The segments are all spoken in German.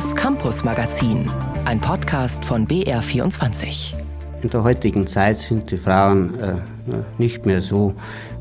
Das Campus Magazin, ein Podcast von BR24. In der heutigen Zeit sind die Frauen äh, nicht mehr so,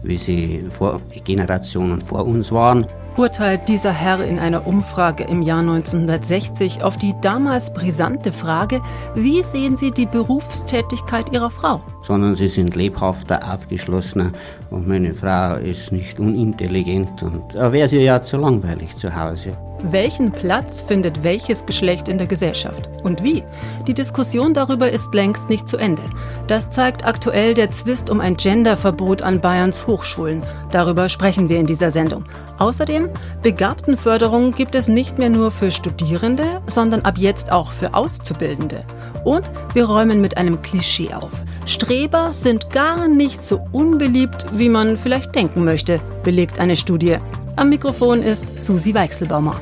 wie sie vor Generationen vor uns waren urteilt dieser Herr in einer Umfrage im Jahr 1960 auf die damals brisante Frage, wie sehen Sie die Berufstätigkeit Ihrer Frau? Sondern sie sind lebhafter, aufgeschlossener und meine Frau ist nicht unintelligent und da wäre sie ja zu langweilig zu Hause. Welchen Platz findet welches Geschlecht in der Gesellschaft? Und wie? Die Diskussion darüber ist längst nicht zu Ende. Das zeigt aktuell der Zwist um ein Genderverbot an Bayerns Hochschulen. Darüber sprechen wir in dieser Sendung. Außerdem, Begabtenförderung gibt es nicht mehr nur für Studierende, sondern ab jetzt auch für Auszubildende. Und wir räumen mit einem Klischee auf. Streber sind gar nicht so unbeliebt, wie man vielleicht denken möchte, belegt eine Studie. Am Mikrofon ist Susi Weichselbaumer.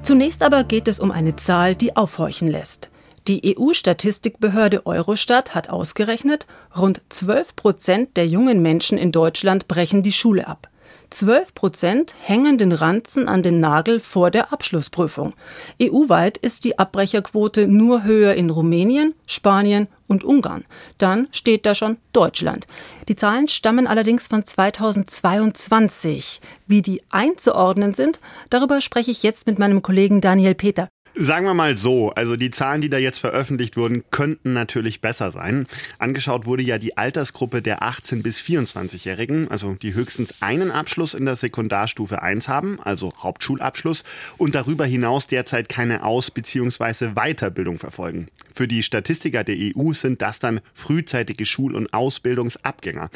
Zunächst aber geht es um eine Zahl, die aufhorchen lässt. Die EU-Statistikbehörde Eurostat hat ausgerechnet, rund 12 Prozent der jungen Menschen in Deutschland brechen die Schule ab. 12 Prozent hängen den Ranzen an den Nagel vor der Abschlussprüfung. EU-weit ist die Abbrecherquote nur höher in Rumänien, Spanien und Ungarn. Dann steht da schon Deutschland. Die Zahlen stammen allerdings von 2022. Wie die einzuordnen sind, darüber spreche ich jetzt mit meinem Kollegen Daniel Peter. Sagen wir mal so, also die Zahlen, die da jetzt veröffentlicht wurden, könnten natürlich besser sein. Angeschaut wurde ja die Altersgruppe der 18 bis 24-Jährigen, also die höchstens einen Abschluss in der Sekundarstufe 1 haben, also Hauptschulabschluss, und darüber hinaus derzeit keine Aus- bzw. Weiterbildung verfolgen. Für die Statistiker der EU sind das dann frühzeitige Schul- und Ausbildungsabgänger.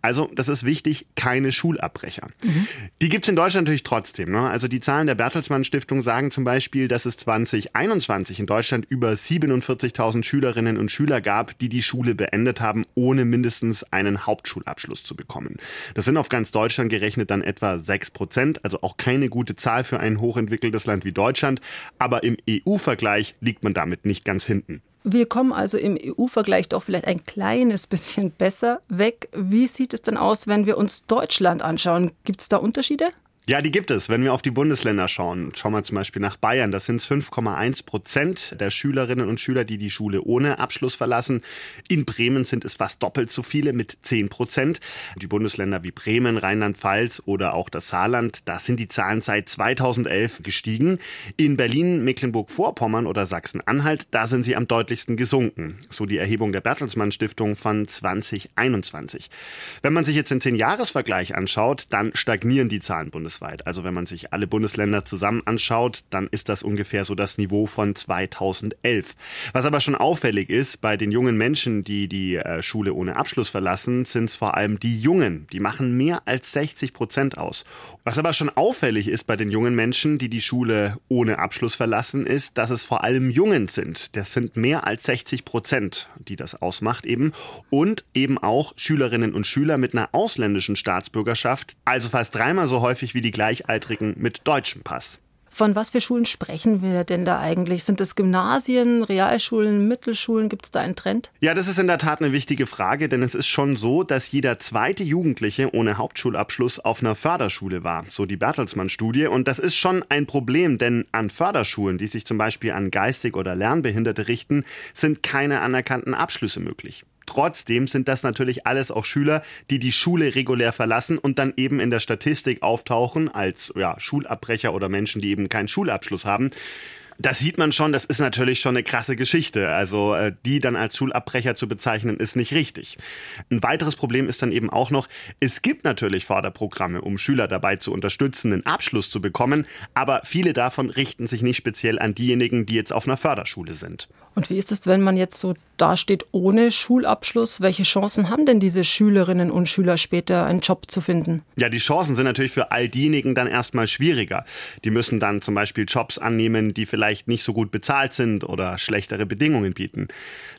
Also, das ist wichtig, keine Schulabbrecher. Mhm. Die gibt's in Deutschland natürlich trotzdem. Ne? Also die Zahlen der Bertelsmann Stiftung sagen zum Beispiel, dass es zwar 2021 in Deutschland über 47.000 Schülerinnen und Schüler gab, die die Schule beendet haben, ohne mindestens einen Hauptschulabschluss zu bekommen. Das sind auf ganz Deutschland gerechnet dann etwa 6 Prozent, also auch keine gute Zahl für ein hochentwickeltes Land wie Deutschland. Aber im EU-Vergleich liegt man damit nicht ganz hinten. Wir kommen also im EU-Vergleich doch vielleicht ein kleines bisschen besser weg. Wie sieht es denn aus, wenn wir uns Deutschland anschauen? Gibt es da Unterschiede? Ja, die gibt es. Wenn wir auf die Bundesländer schauen, schauen wir zum Beispiel nach Bayern, das sind 5,1 Prozent der Schülerinnen und Schüler, die die Schule ohne Abschluss verlassen. In Bremen sind es fast doppelt so viele mit 10 Prozent. Die Bundesländer wie Bremen, Rheinland-Pfalz oder auch das Saarland, da sind die Zahlen seit 2011 gestiegen. In Berlin, Mecklenburg-Vorpommern oder Sachsen-Anhalt, da sind sie am deutlichsten gesunken. So die Erhebung der Bertelsmann Stiftung von 2021. Wenn man sich jetzt den 10-Jahres-Vergleich anschaut, dann stagnieren die Zahlen bundesweit bundesweit. Also wenn man sich alle Bundesländer zusammen anschaut, dann ist das ungefähr so das Niveau von 2011. Was aber schon auffällig ist, bei den jungen Menschen, die die äh, Schule ohne Abschluss verlassen, sind es vor allem die Jungen. Die machen mehr als 60 Prozent aus. Was aber schon auffällig ist bei den jungen Menschen, die die Schule ohne Abschluss verlassen, ist, dass es vor allem Jungen sind. Das sind mehr als 60 Prozent, die das ausmacht eben. Und eben auch Schülerinnen und Schüler mit einer ausländischen Staatsbürgerschaft, also fast dreimal so häufig wie die Gleichaltrigen mit deutschem Pass. Von was für Schulen sprechen wir denn da eigentlich? Sind es Gymnasien, Realschulen, Mittelschulen? Gibt es da einen Trend? Ja, das ist in der Tat eine wichtige Frage, denn es ist schon so, dass jeder zweite Jugendliche ohne Hauptschulabschluss auf einer Förderschule war, so die Bertelsmann-Studie. Und das ist schon ein Problem, denn an Förderschulen, die sich zum Beispiel an geistig oder Lernbehinderte richten, sind keine anerkannten Abschlüsse möglich. Trotzdem sind das natürlich alles auch Schüler, die die Schule regulär verlassen und dann eben in der Statistik auftauchen als ja, Schulabbrecher oder Menschen, die eben keinen Schulabschluss haben. Das sieht man schon, das ist natürlich schon eine krasse Geschichte. Also äh, die dann als Schulabbrecher zu bezeichnen, ist nicht richtig. Ein weiteres Problem ist dann eben auch noch, es gibt natürlich Förderprogramme, um Schüler dabei zu unterstützen, einen Abschluss zu bekommen, aber viele davon richten sich nicht speziell an diejenigen, die jetzt auf einer Förderschule sind. Und wie ist es, wenn man jetzt so dasteht ohne Schulabschluss? Welche Chancen haben denn diese Schülerinnen und Schüler später einen Job zu finden? Ja, die Chancen sind natürlich für all diejenigen dann erstmal schwieriger. Die müssen dann zum Beispiel Jobs annehmen, die vielleicht nicht so gut bezahlt sind oder schlechtere Bedingungen bieten.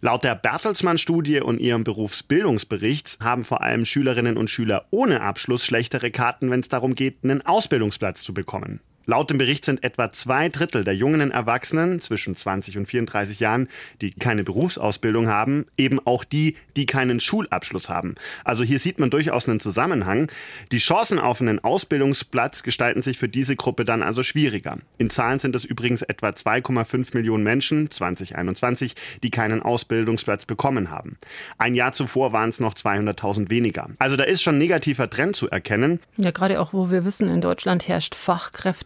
Laut der Bertelsmann-Studie und ihrem Berufsbildungsbericht haben vor allem Schülerinnen und Schüler ohne Abschluss schlechtere Karten, wenn es darum geht, einen Ausbildungsplatz zu bekommen. Laut dem Bericht sind etwa zwei Drittel der jungen Erwachsenen zwischen 20 und 34 Jahren, die keine Berufsausbildung haben, eben auch die, die keinen Schulabschluss haben. Also hier sieht man durchaus einen Zusammenhang. Die Chancen auf einen Ausbildungsplatz gestalten sich für diese Gruppe dann also schwieriger. In Zahlen sind es übrigens etwa 2,5 Millionen Menschen 2021, die keinen Ausbildungsplatz bekommen haben. Ein Jahr zuvor waren es noch 200.000 weniger. Also da ist schon negativer Trend zu erkennen. Ja, gerade auch, wo wir wissen, in Deutschland herrscht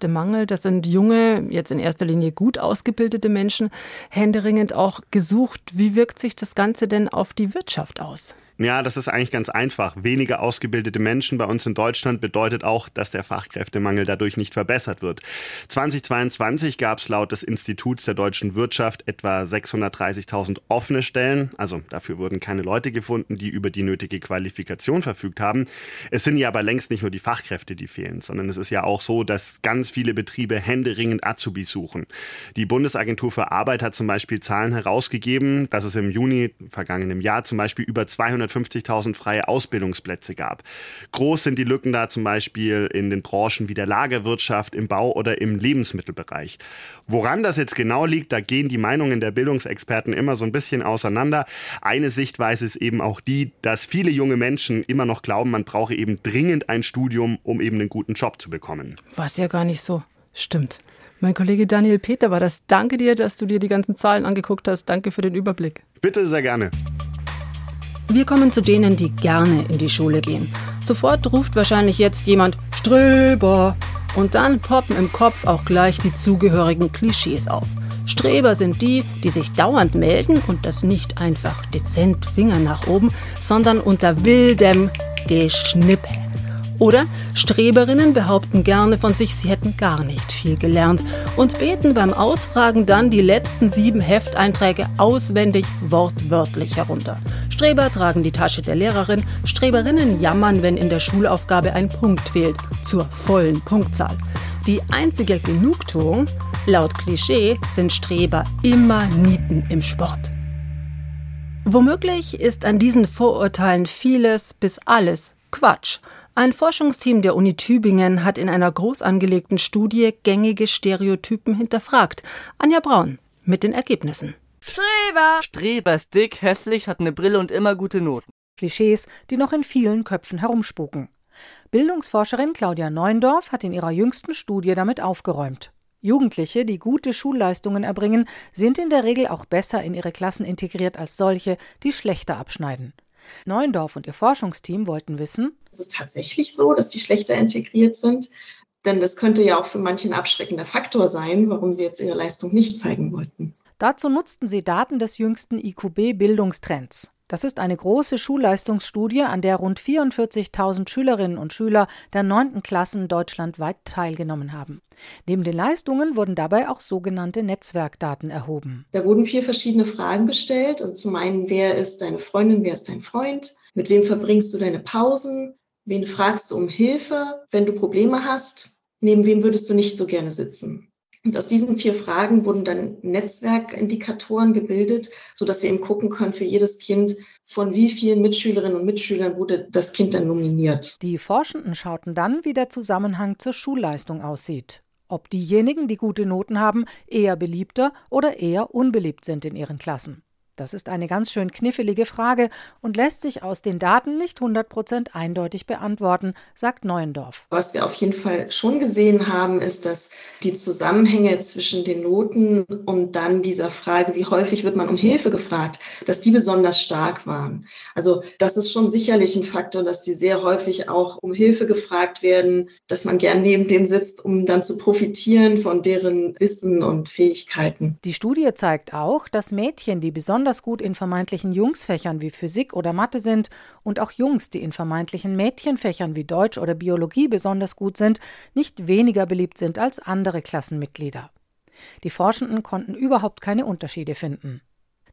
Fachkräftemangel. Das sind junge, jetzt in erster Linie gut ausgebildete Menschen, händeringend auch gesucht. Wie wirkt sich das Ganze denn auf die Wirtschaft aus? Ja, das ist eigentlich ganz einfach. Weniger ausgebildete Menschen bei uns in Deutschland bedeutet auch, dass der Fachkräftemangel dadurch nicht verbessert wird. 2022 gab es laut des Instituts der deutschen Wirtschaft etwa 630.000 offene Stellen. Also dafür wurden keine Leute gefunden, die über die nötige Qualifikation verfügt haben. Es sind ja aber längst nicht nur die Fachkräfte, die fehlen, sondern es ist ja auch so, dass ganz viele Betriebe händeringend Azubis suchen. Die Bundesagentur für Arbeit hat zum Beispiel Zahlen herausgegeben, dass es im Juni vergangenen Jahr zum Beispiel über 200 250.000 freie Ausbildungsplätze gab. Groß sind die Lücken da zum Beispiel in den Branchen wie der Lagerwirtschaft, im Bau oder im Lebensmittelbereich. Woran das jetzt genau liegt, da gehen die Meinungen der Bildungsexperten immer so ein bisschen auseinander. Eine Sichtweise ist eben auch die, dass viele junge Menschen immer noch glauben, man brauche eben dringend ein Studium, um eben einen guten Job zu bekommen. Was ja gar nicht so stimmt. Mein Kollege Daniel Peter war das. Danke dir, dass du dir die ganzen Zahlen angeguckt hast. Danke für den Überblick. Bitte sehr gerne. Wir kommen zu denen, die gerne in die Schule gehen. Sofort ruft wahrscheinlich jetzt jemand Streber. Und dann poppen im Kopf auch gleich die zugehörigen Klischees auf. Streber sind die, die sich dauernd melden und das nicht einfach dezent Finger nach oben, sondern unter wildem Geschnippe. Oder Streberinnen behaupten gerne von sich, sie hätten gar nicht viel gelernt und beten beim Ausfragen dann die letzten sieben Hefteinträge auswendig wortwörtlich herunter. Streber tragen die Tasche der Lehrerin, Streberinnen jammern, wenn in der Schulaufgabe ein Punkt fehlt, zur vollen Punktzahl. Die einzige Genugtuung, laut Klischee, sind Streber immer Nieten im Sport. Womöglich ist an diesen Vorurteilen vieles bis alles Quatsch. Ein Forschungsteam der Uni Tübingen hat in einer groß angelegten Studie gängige Stereotypen hinterfragt. Anja Braun mit den Ergebnissen. Streber! Streber ist dick, hässlich, hat eine Brille und immer gute Noten. Klischees, die noch in vielen Köpfen herumspuken. Bildungsforscherin Claudia Neundorf hat in ihrer jüngsten Studie damit aufgeräumt. Jugendliche, die gute Schulleistungen erbringen, sind in der Regel auch besser in ihre Klassen integriert als solche, die schlechter abschneiden. Neuendorf und ihr Forschungsteam wollten wissen, es ist tatsächlich so, dass die schlechter integriert sind. Denn das könnte ja auch für manche ein abschreckender Faktor sein, warum sie jetzt ihre Leistung nicht zeigen wollten. Dazu nutzten sie Daten des jüngsten IQB-Bildungstrends. Das ist eine große Schulleistungsstudie, an der rund 44.000 Schülerinnen und Schüler der 9. Klassen deutschlandweit teilgenommen haben. Neben den Leistungen wurden dabei auch sogenannte Netzwerkdaten erhoben. Da wurden vier verschiedene Fragen gestellt. Also zum einen, wer ist deine Freundin, wer ist dein Freund? Mit wem verbringst du deine Pausen? Wen fragst du um Hilfe, wenn du Probleme hast? Neben wem würdest du nicht so gerne sitzen? Und aus diesen vier Fragen wurden dann Netzwerkindikatoren gebildet, sodass wir eben gucken können für jedes Kind, von wie vielen Mitschülerinnen und Mitschülern wurde das Kind dann nominiert. Die Forschenden schauten dann, wie der Zusammenhang zur Schulleistung aussieht. Ob diejenigen, die gute Noten haben, eher beliebter oder eher unbeliebt sind in ihren Klassen. Das ist eine ganz schön knifflige Frage und lässt sich aus den Daten nicht 100% eindeutig beantworten, sagt Neuendorf. Was wir auf jeden Fall schon gesehen haben, ist, dass die Zusammenhänge zwischen den Noten und dann dieser Frage, wie häufig wird man um Hilfe gefragt, dass die besonders stark waren. Also das ist schon sicherlich ein Faktor, dass die sehr häufig auch um Hilfe gefragt werden, dass man gern neben denen sitzt, um dann zu profitieren von deren Wissen und Fähigkeiten. Die Studie zeigt auch, dass Mädchen, die besonders besonders gut in vermeintlichen Jungsfächern wie Physik oder Mathe sind und auch Jungs, die in vermeintlichen Mädchenfächern wie Deutsch oder Biologie besonders gut sind, nicht weniger beliebt sind als andere Klassenmitglieder. Die Forschenden konnten überhaupt keine Unterschiede finden.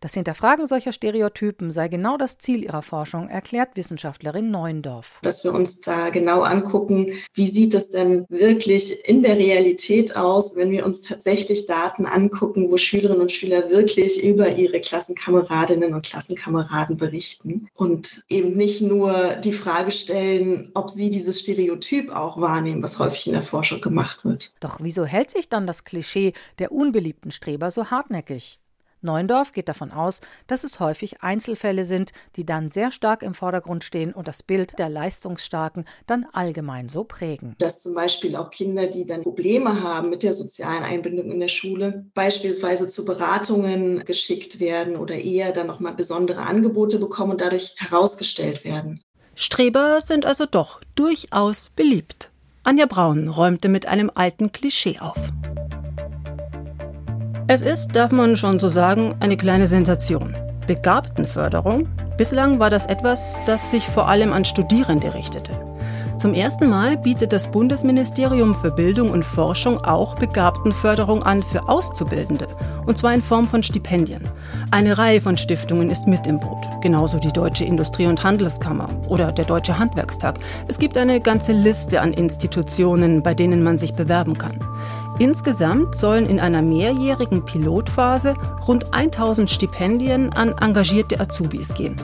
Das Hinterfragen solcher Stereotypen sei genau das Ziel ihrer Forschung, erklärt Wissenschaftlerin Neuendorf. Dass wir uns da genau angucken, wie sieht es denn wirklich in der Realität aus, wenn wir uns tatsächlich Daten angucken, wo Schülerinnen und Schüler wirklich über ihre Klassenkameradinnen und Klassenkameraden berichten und eben nicht nur die Frage stellen, ob sie dieses Stereotyp auch wahrnehmen, was häufig in der Forschung gemacht wird. Doch wieso hält sich dann das Klischee der unbeliebten Streber so hartnäckig? Neuendorf geht davon aus, dass es häufig Einzelfälle sind, die dann sehr stark im Vordergrund stehen und das Bild der Leistungsstarken dann allgemein so prägen. Dass zum Beispiel auch Kinder, die dann Probleme haben mit der sozialen Einbindung in der Schule, beispielsweise zu Beratungen geschickt werden oder eher dann nochmal besondere Angebote bekommen und dadurch herausgestellt werden. Streber sind also doch durchaus beliebt. Anja Braun räumte mit einem alten Klischee auf. Es ist, darf man schon so sagen, eine kleine Sensation. Begabtenförderung? Bislang war das etwas, das sich vor allem an Studierende richtete. Zum ersten Mal bietet das Bundesministerium für Bildung und Forschung auch Begabtenförderung an für Auszubildende, und zwar in Form von Stipendien. Eine Reihe von Stiftungen ist mit im Boot, genauso die Deutsche Industrie- und Handelskammer oder der Deutsche Handwerkstag. Es gibt eine ganze Liste an Institutionen, bei denen man sich bewerben kann. Insgesamt sollen in einer mehrjährigen Pilotphase rund 1000 Stipendien an engagierte Azubis gehen.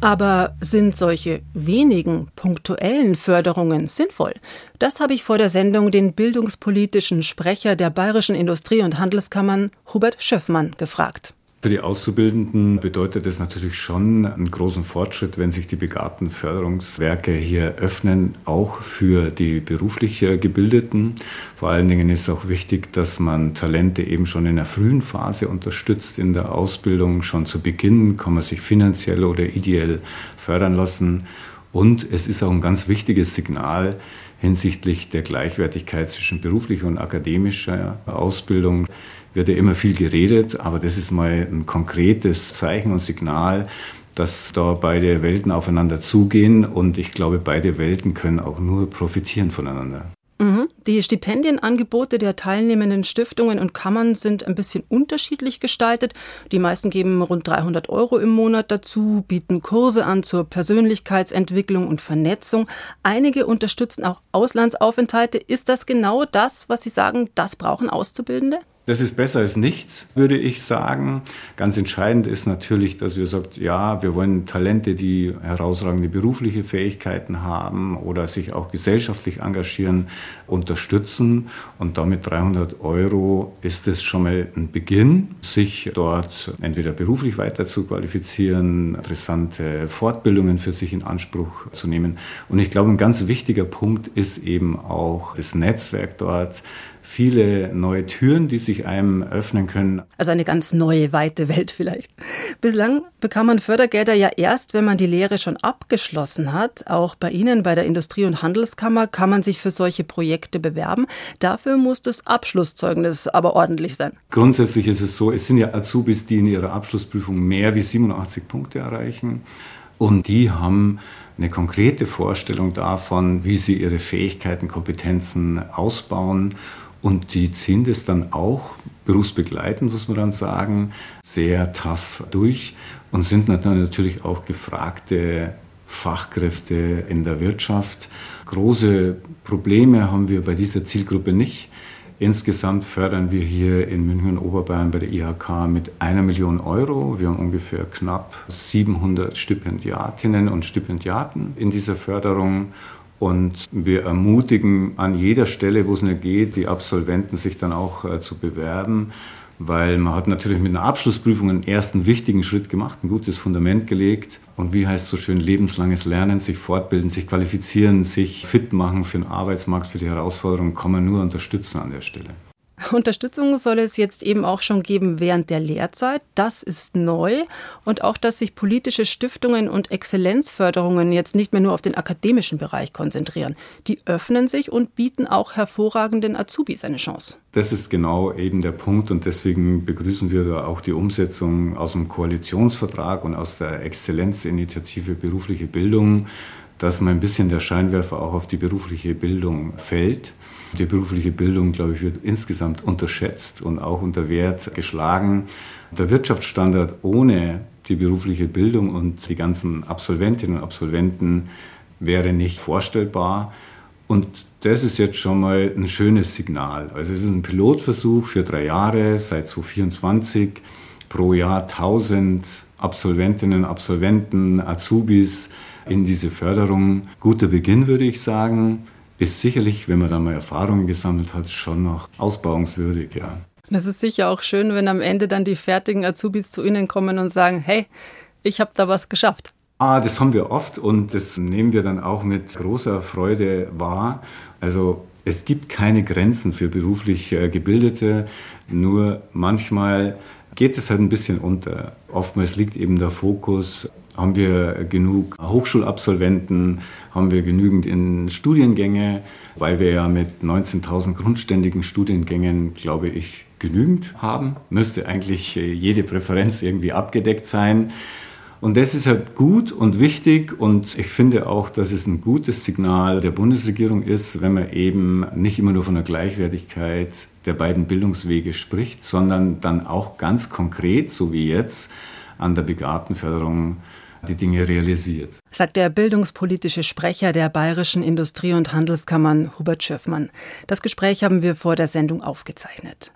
Aber sind solche wenigen punktuellen Förderungen sinnvoll? Das habe ich vor der Sendung den bildungspolitischen Sprecher der Bayerischen Industrie- und Handelskammern, Hubert Schöffmann, gefragt. Für die Auszubildenden bedeutet es natürlich schon einen großen Fortschritt, wenn sich die begabten Förderungswerke hier öffnen, auch für die beruflich Gebildeten. Vor allen Dingen ist auch wichtig, dass man Talente eben schon in der frühen Phase unterstützt. In der Ausbildung schon zu Beginn kann man sich finanziell oder ideell fördern lassen. Und es ist auch ein ganz wichtiges Signal hinsichtlich der Gleichwertigkeit zwischen beruflicher und akademischer Ausbildung wird ja immer viel geredet, aber das ist mal ein konkretes Zeichen und Signal, dass da beide Welten aufeinander zugehen und ich glaube, beide Welten können auch nur profitieren voneinander. Mhm. Die Stipendienangebote der teilnehmenden Stiftungen und Kammern sind ein bisschen unterschiedlich gestaltet. Die meisten geben rund 300 Euro im Monat dazu, bieten Kurse an zur Persönlichkeitsentwicklung und Vernetzung. Einige unterstützen auch Auslandsaufenthalte. Ist das genau das, was Sie sagen, das brauchen Auszubildende? Das ist besser als nichts, würde ich sagen. Ganz entscheidend ist natürlich, dass wir sagt, ja, wir wollen Talente, die herausragende berufliche Fähigkeiten haben oder sich auch gesellschaftlich engagieren, unterstützen. Und damit 300 Euro ist es schon mal ein Beginn, sich dort entweder beruflich weiter zu qualifizieren, interessante Fortbildungen für sich in Anspruch zu nehmen. Und ich glaube, ein ganz wichtiger Punkt ist eben auch das Netzwerk dort viele neue Türen, die sich einem öffnen können. Also eine ganz neue, weite Welt vielleicht. Bislang bekam man Fördergelder ja erst, wenn man die Lehre schon abgeschlossen hat. Auch bei Ihnen, bei der Industrie- und Handelskammer, kann man sich für solche Projekte bewerben. Dafür muss das Abschlusszeugnis aber ordentlich sein. Grundsätzlich ist es so, es sind ja Azubis, die in ihrer Abschlussprüfung mehr wie 87 Punkte erreichen. Und die haben eine konkrete Vorstellung davon, wie sie ihre Fähigkeiten, Kompetenzen ausbauen und die ziehen das dann auch berufsbegleitend, muss man dann sagen, sehr tough durch und sind natürlich auch gefragte Fachkräfte in der Wirtschaft. Große Probleme haben wir bei dieser Zielgruppe nicht. Insgesamt fördern wir hier in München und Oberbayern bei der IHK mit einer Million Euro. Wir haben ungefähr knapp 700 Stipendiatinnen und Stipendiaten in dieser Förderung und wir ermutigen an jeder Stelle, wo es nur geht, die Absolventen sich dann auch äh, zu bewerben, weil man hat natürlich mit einer Abschlussprüfung einen ersten wichtigen Schritt gemacht, ein gutes Fundament gelegt. Und wie heißt es so schön, lebenslanges Lernen, sich fortbilden, sich qualifizieren, sich fit machen für den Arbeitsmarkt, für die Herausforderungen, kann man nur unterstützen an der Stelle. Unterstützung soll es jetzt eben auch schon geben während der Lehrzeit. Das ist neu. Und auch, dass sich politische Stiftungen und Exzellenzförderungen jetzt nicht mehr nur auf den akademischen Bereich konzentrieren. Die öffnen sich und bieten auch hervorragenden Azubis eine Chance. Das ist genau eben der Punkt und deswegen begrüßen wir da auch die Umsetzung aus dem Koalitionsvertrag und aus der Exzellenzinitiative berufliche Bildung dass mal ein bisschen der Scheinwerfer auch auf die berufliche Bildung fällt. Die berufliche Bildung, glaube ich, wird insgesamt unterschätzt und auch unter Wert geschlagen. Der Wirtschaftsstandard ohne die berufliche Bildung und die ganzen Absolventinnen und Absolventen wäre nicht vorstellbar. Und das ist jetzt schon mal ein schönes Signal. Also es ist ein Pilotversuch für drei Jahre, seit 2024, pro Jahr 1000 Absolventinnen, Absolventen, Azubis in diese Förderung. Guter Beginn, würde ich sagen. Ist sicherlich, wenn man da mal Erfahrungen gesammelt hat, schon noch ausbauungswürdig, ja. Das ist sicher auch schön, wenn am Ende dann die fertigen Azubis zu Ihnen kommen und sagen, hey, ich habe da was geschafft. Ah, das haben wir oft und das nehmen wir dann auch mit großer Freude wahr. Also es gibt keine Grenzen für beruflich äh, Gebildete, nur manchmal geht es halt ein bisschen unter. Oftmals liegt eben der Fokus, haben wir genug Hochschulabsolventen, haben wir genügend in Studiengänge, weil wir ja mit 19.000 grundständigen Studiengängen, glaube ich, genügend haben. Müsste eigentlich äh, jede Präferenz irgendwie abgedeckt sein. Und das ist halt gut und wichtig und ich finde auch, dass es ein gutes Signal der Bundesregierung ist, wenn man eben nicht immer nur von der Gleichwertigkeit der beiden Bildungswege spricht, sondern dann auch ganz konkret, so wie jetzt, an der Begabtenförderung die Dinge realisiert. Sagt der bildungspolitische Sprecher der Bayerischen Industrie- und Handelskammern, Hubert Schöffmann. Das Gespräch haben wir vor der Sendung aufgezeichnet.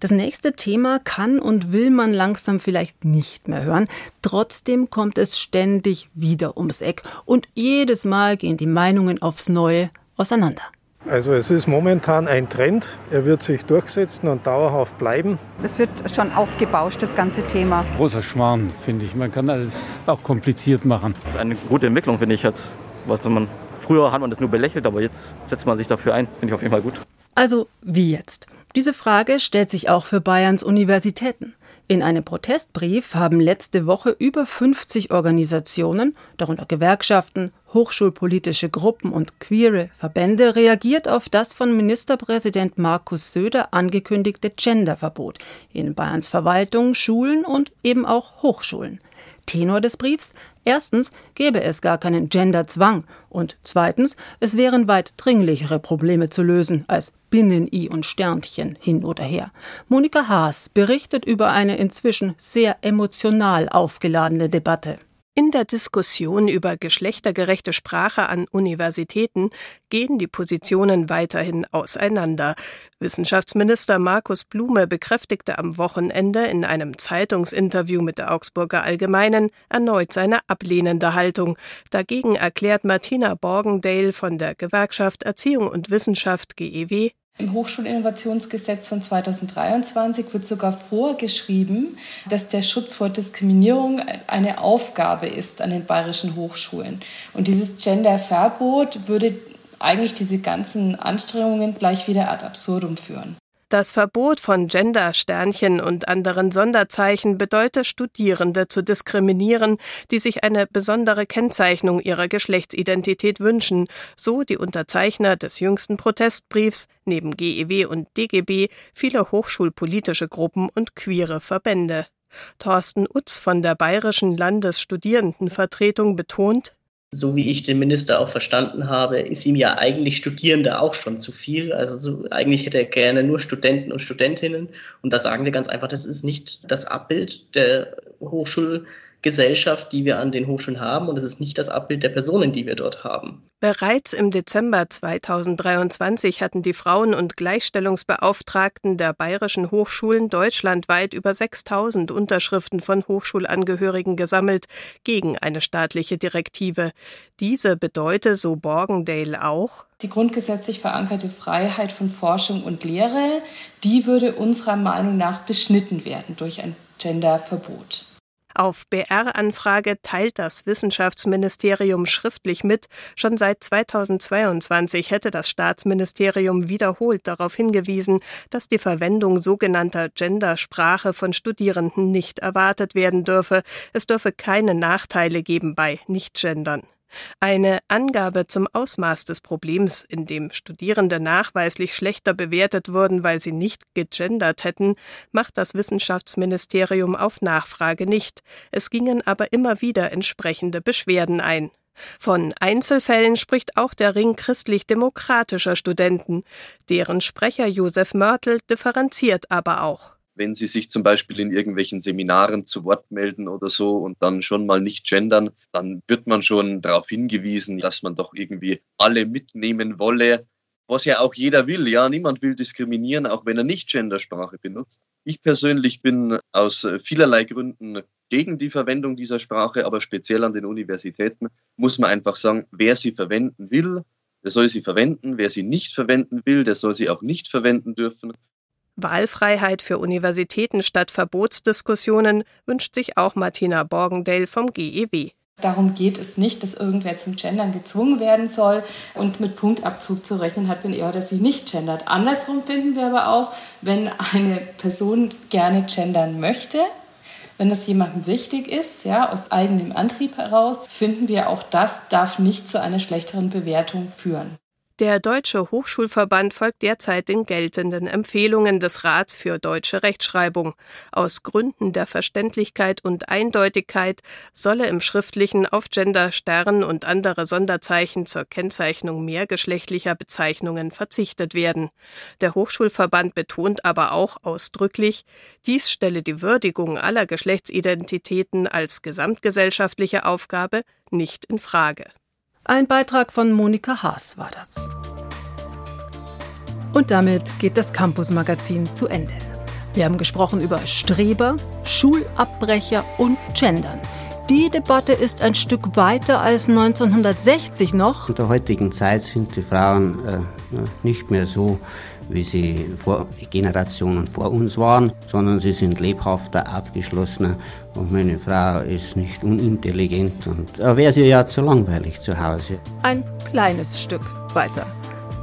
Das nächste Thema kann und will man langsam vielleicht nicht mehr hören. Trotzdem kommt es ständig wieder ums Eck und jedes Mal gehen die Meinungen aufs Neue auseinander. Also es ist momentan ein Trend, er wird sich durchsetzen und dauerhaft bleiben. Es wird schon aufgebauscht, das ganze Thema. Großer Schmarrn, finde ich. Man kann alles auch kompliziert machen. Das ist eine gute Entwicklung, finde ich jetzt. Was man, früher hat man das nur belächelt, aber jetzt setzt man sich dafür ein. Finde ich auf jeden Fall gut. Also wie jetzt? Diese Frage stellt sich auch für Bayerns Universitäten. In einem Protestbrief haben letzte Woche über 50 Organisationen, darunter Gewerkschaften, hochschulpolitische Gruppen und queere Verbände, reagiert auf das von Ministerpräsident Markus Söder angekündigte Genderverbot in Bayerns Verwaltung, Schulen und eben auch Hochschulen. Tenor des Briefs Erstens gäbe es gar keinen Genderzwang und zweitens, es wären weit dringlichere Probleme zu lösen als Binnen-I und Sternchen hin oder her. Monika Haas berichtet über eine inzwischen sehr emotional aufgeladene Debatte. In der Diskussion über geschlechtergerechte Sprache an Universitäten gehen die Positionen weiterhin auseinander. Wissenschaftsminister Markus Blume bekräftigte am Wochenende in einem Zeitungsinterview mit der Augsburger Allgemeinen erneut seine ablehnende Haltung. Dagegen erklärt Martina Borgendale von der Gewerkschaft Erziehung und Wissenschaft GEW im Hochschulinnovationsgesetz von 2023 wird sogar vorgeschrieben, dass der Schutz vor Diskriminierung eine Aufgabe ist an den bayerischen Hochschulen. Und dieses Genderverbot würde eigentlich diese ganzen Anstrengungen gleich wieder ad absurdum führen. Das Verbot von Gender-Sternchen und anderen Sonderzeichen bedeutet, Studierende zu diskriminieren, die sich eine besondere Kennzeichnung ihrer Geschlechtsidentität wünschen, so die Unterzeichner des jüngsten Protestbriefs, neben GEW und DGB viele hochschulpolitische Gruppen und queere Verbände. Thorsten Utz von der Bayerischen Landesstudierendenvertretung betont, so wie ich den Minister auch verstanden habe, ist ihm ja eigentlich Studierende auch schon zu viel. Also so, eigentlich hätte er gerne nur Studenten und Studentinnen. Und da sagen wir ganz einfach, das ist nicht das Abbild der Hochschul- Gesellschaft, die wir an den Hochschulen haben und es ist nicht das Abbild der Personen, die wir dort haben. Bereits im Dezember 2023 hatten die Frauen- und Gleichstellungsbeauftragten der bayerischen Hochschulen deutschlandweit über 6000 Unterschriften von Hochschulangehörigen gesammelt gegen eine staatliche Direktive. Diese bedeute, so Borgendale auch, die grundgesetzlich verankerte Freiheit von Forschung und Lehre, die würde unserer Meinung nach beschnitten werden durch ein Genderverbot. Auf BR-Anfrage teilt das Wissenschaftsministerium schriftlich mit, schon seit 2022 hätte das Staatsministerium wiederholt darauf hingewiesen, dass die Verwendung sogenannter Gendersprache von Studierenden nicht erwartet werden dürfe. Es dürfe keine Nachteile geben bei Nichtgendern. Eine Angabe zum Ausmaß des Problems, in dem Studierende nachweislich schlechter bewertet wurden, weil sie nicht gegendert hätten, macht das Wissenschaftsministerium auf Nachfrage nicht. Es gingen aber immer wieder entsprechende Beschwerden ein. Von Einzelfällen spricht auch der Ring christlich-demokratischer Studenten. Deren Sprecher Josef Mörtel differenziert aber auch wenn sie sich zum Beispiel in irgendwelchen Seminaren zu Wort melden oder so und dann schon mal nicht gendern, dann wird man schon darauf hingewiesen, dass man doch irgendwie alle mitnehmen wolle, was ja auch jeder will. Ja, niemand will diskriminieren, auch wenn er nicht Gendersprache benutzt. Ich persönlich bin aus vielerlei Gründen gegen die Verwendung dieser Sprache, aber speziell an den Universitäten muss man einfach sagen, wer sie verwenden will, der soll sie verwenden. Wer sie nicht verwenden will, der soll sie auch nicht verwenden dürfen. Wahlfreiheit für Universitäten statt Verbotsdiskussionen wünscht sich auch Martina Borgendale vom GEW. Darum geht es nicht, dass irgendwer zum Gendern gezwungen werden soll und mit Punktabzug zu rechnen hat, wenn er oder sie nicht gendert. Andersrum finden wir aber auch, wenn eine Person gerne gendern möchte, wenn das jemandem wichtig ist, ja, aus eigenem Antrieb heraus, finden wir auch das darf nicht zu einer schlechteren Bewertung führen. Der Deutsche Hochschulverband folgt derzeit den geltenden Empfehlungen des Rats für deutsche Rechtschreibung. Aus Gründen der Verständlichkeit und Eindeutigkeit solle im Schriftlichen auf Gender, Stern und andere Sonderzeichen zur Kennzeichnung mehrgeschlechtlicher Bezeichnungen verzichtet werden. Der Hochschulverband betont aber auch ausdrücklich, dies stelle die Würdigung aller Geschlechtsidentitäten als gesamtgesellschaftliche Aufgabe nicht in Frage. Ein Beitrag von Monika Haas war das. Und damit geht das Campus-Magazin zu Ende. Wir haben gesprochen über Streber, Schulabbrecher und Gendern. Die Debatte ist ein Stück weiter als 1960 noch. In der heutigen Zeit sind die Frauen äh, nicht mehr so wie sie vor Generationen vor uns waren, sondern sie sind lebhafter, aufgeschlossener und meine Frau ist nicht unintelligent und da wäre sie ja zu langweilig zu Hause. Ein kleines Stück weiter.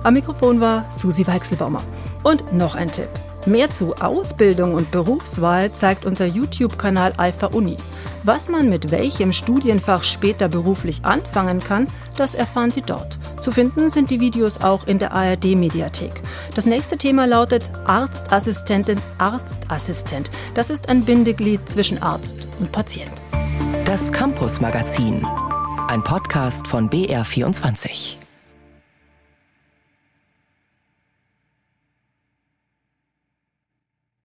Am Mikrofon war Susi Weichselbaumer. Und noch ein Tipp. Mehr zu Ausbildung und Berufswahl zeigt unser YouTube-Kanal Alpha Uni. Was man mit welchem Studienfach später beruflich anfangen kann, das erfahren Sie dort. Zu finden sind die Videos auch in der ARD-Mediathek. Das nächste Thema lautet Arztassistentin, Arztassistent. Das ist ein Bindeglied zwischen Arzt und Patient. Das Campus Magazin. Ein Podcast von BR24.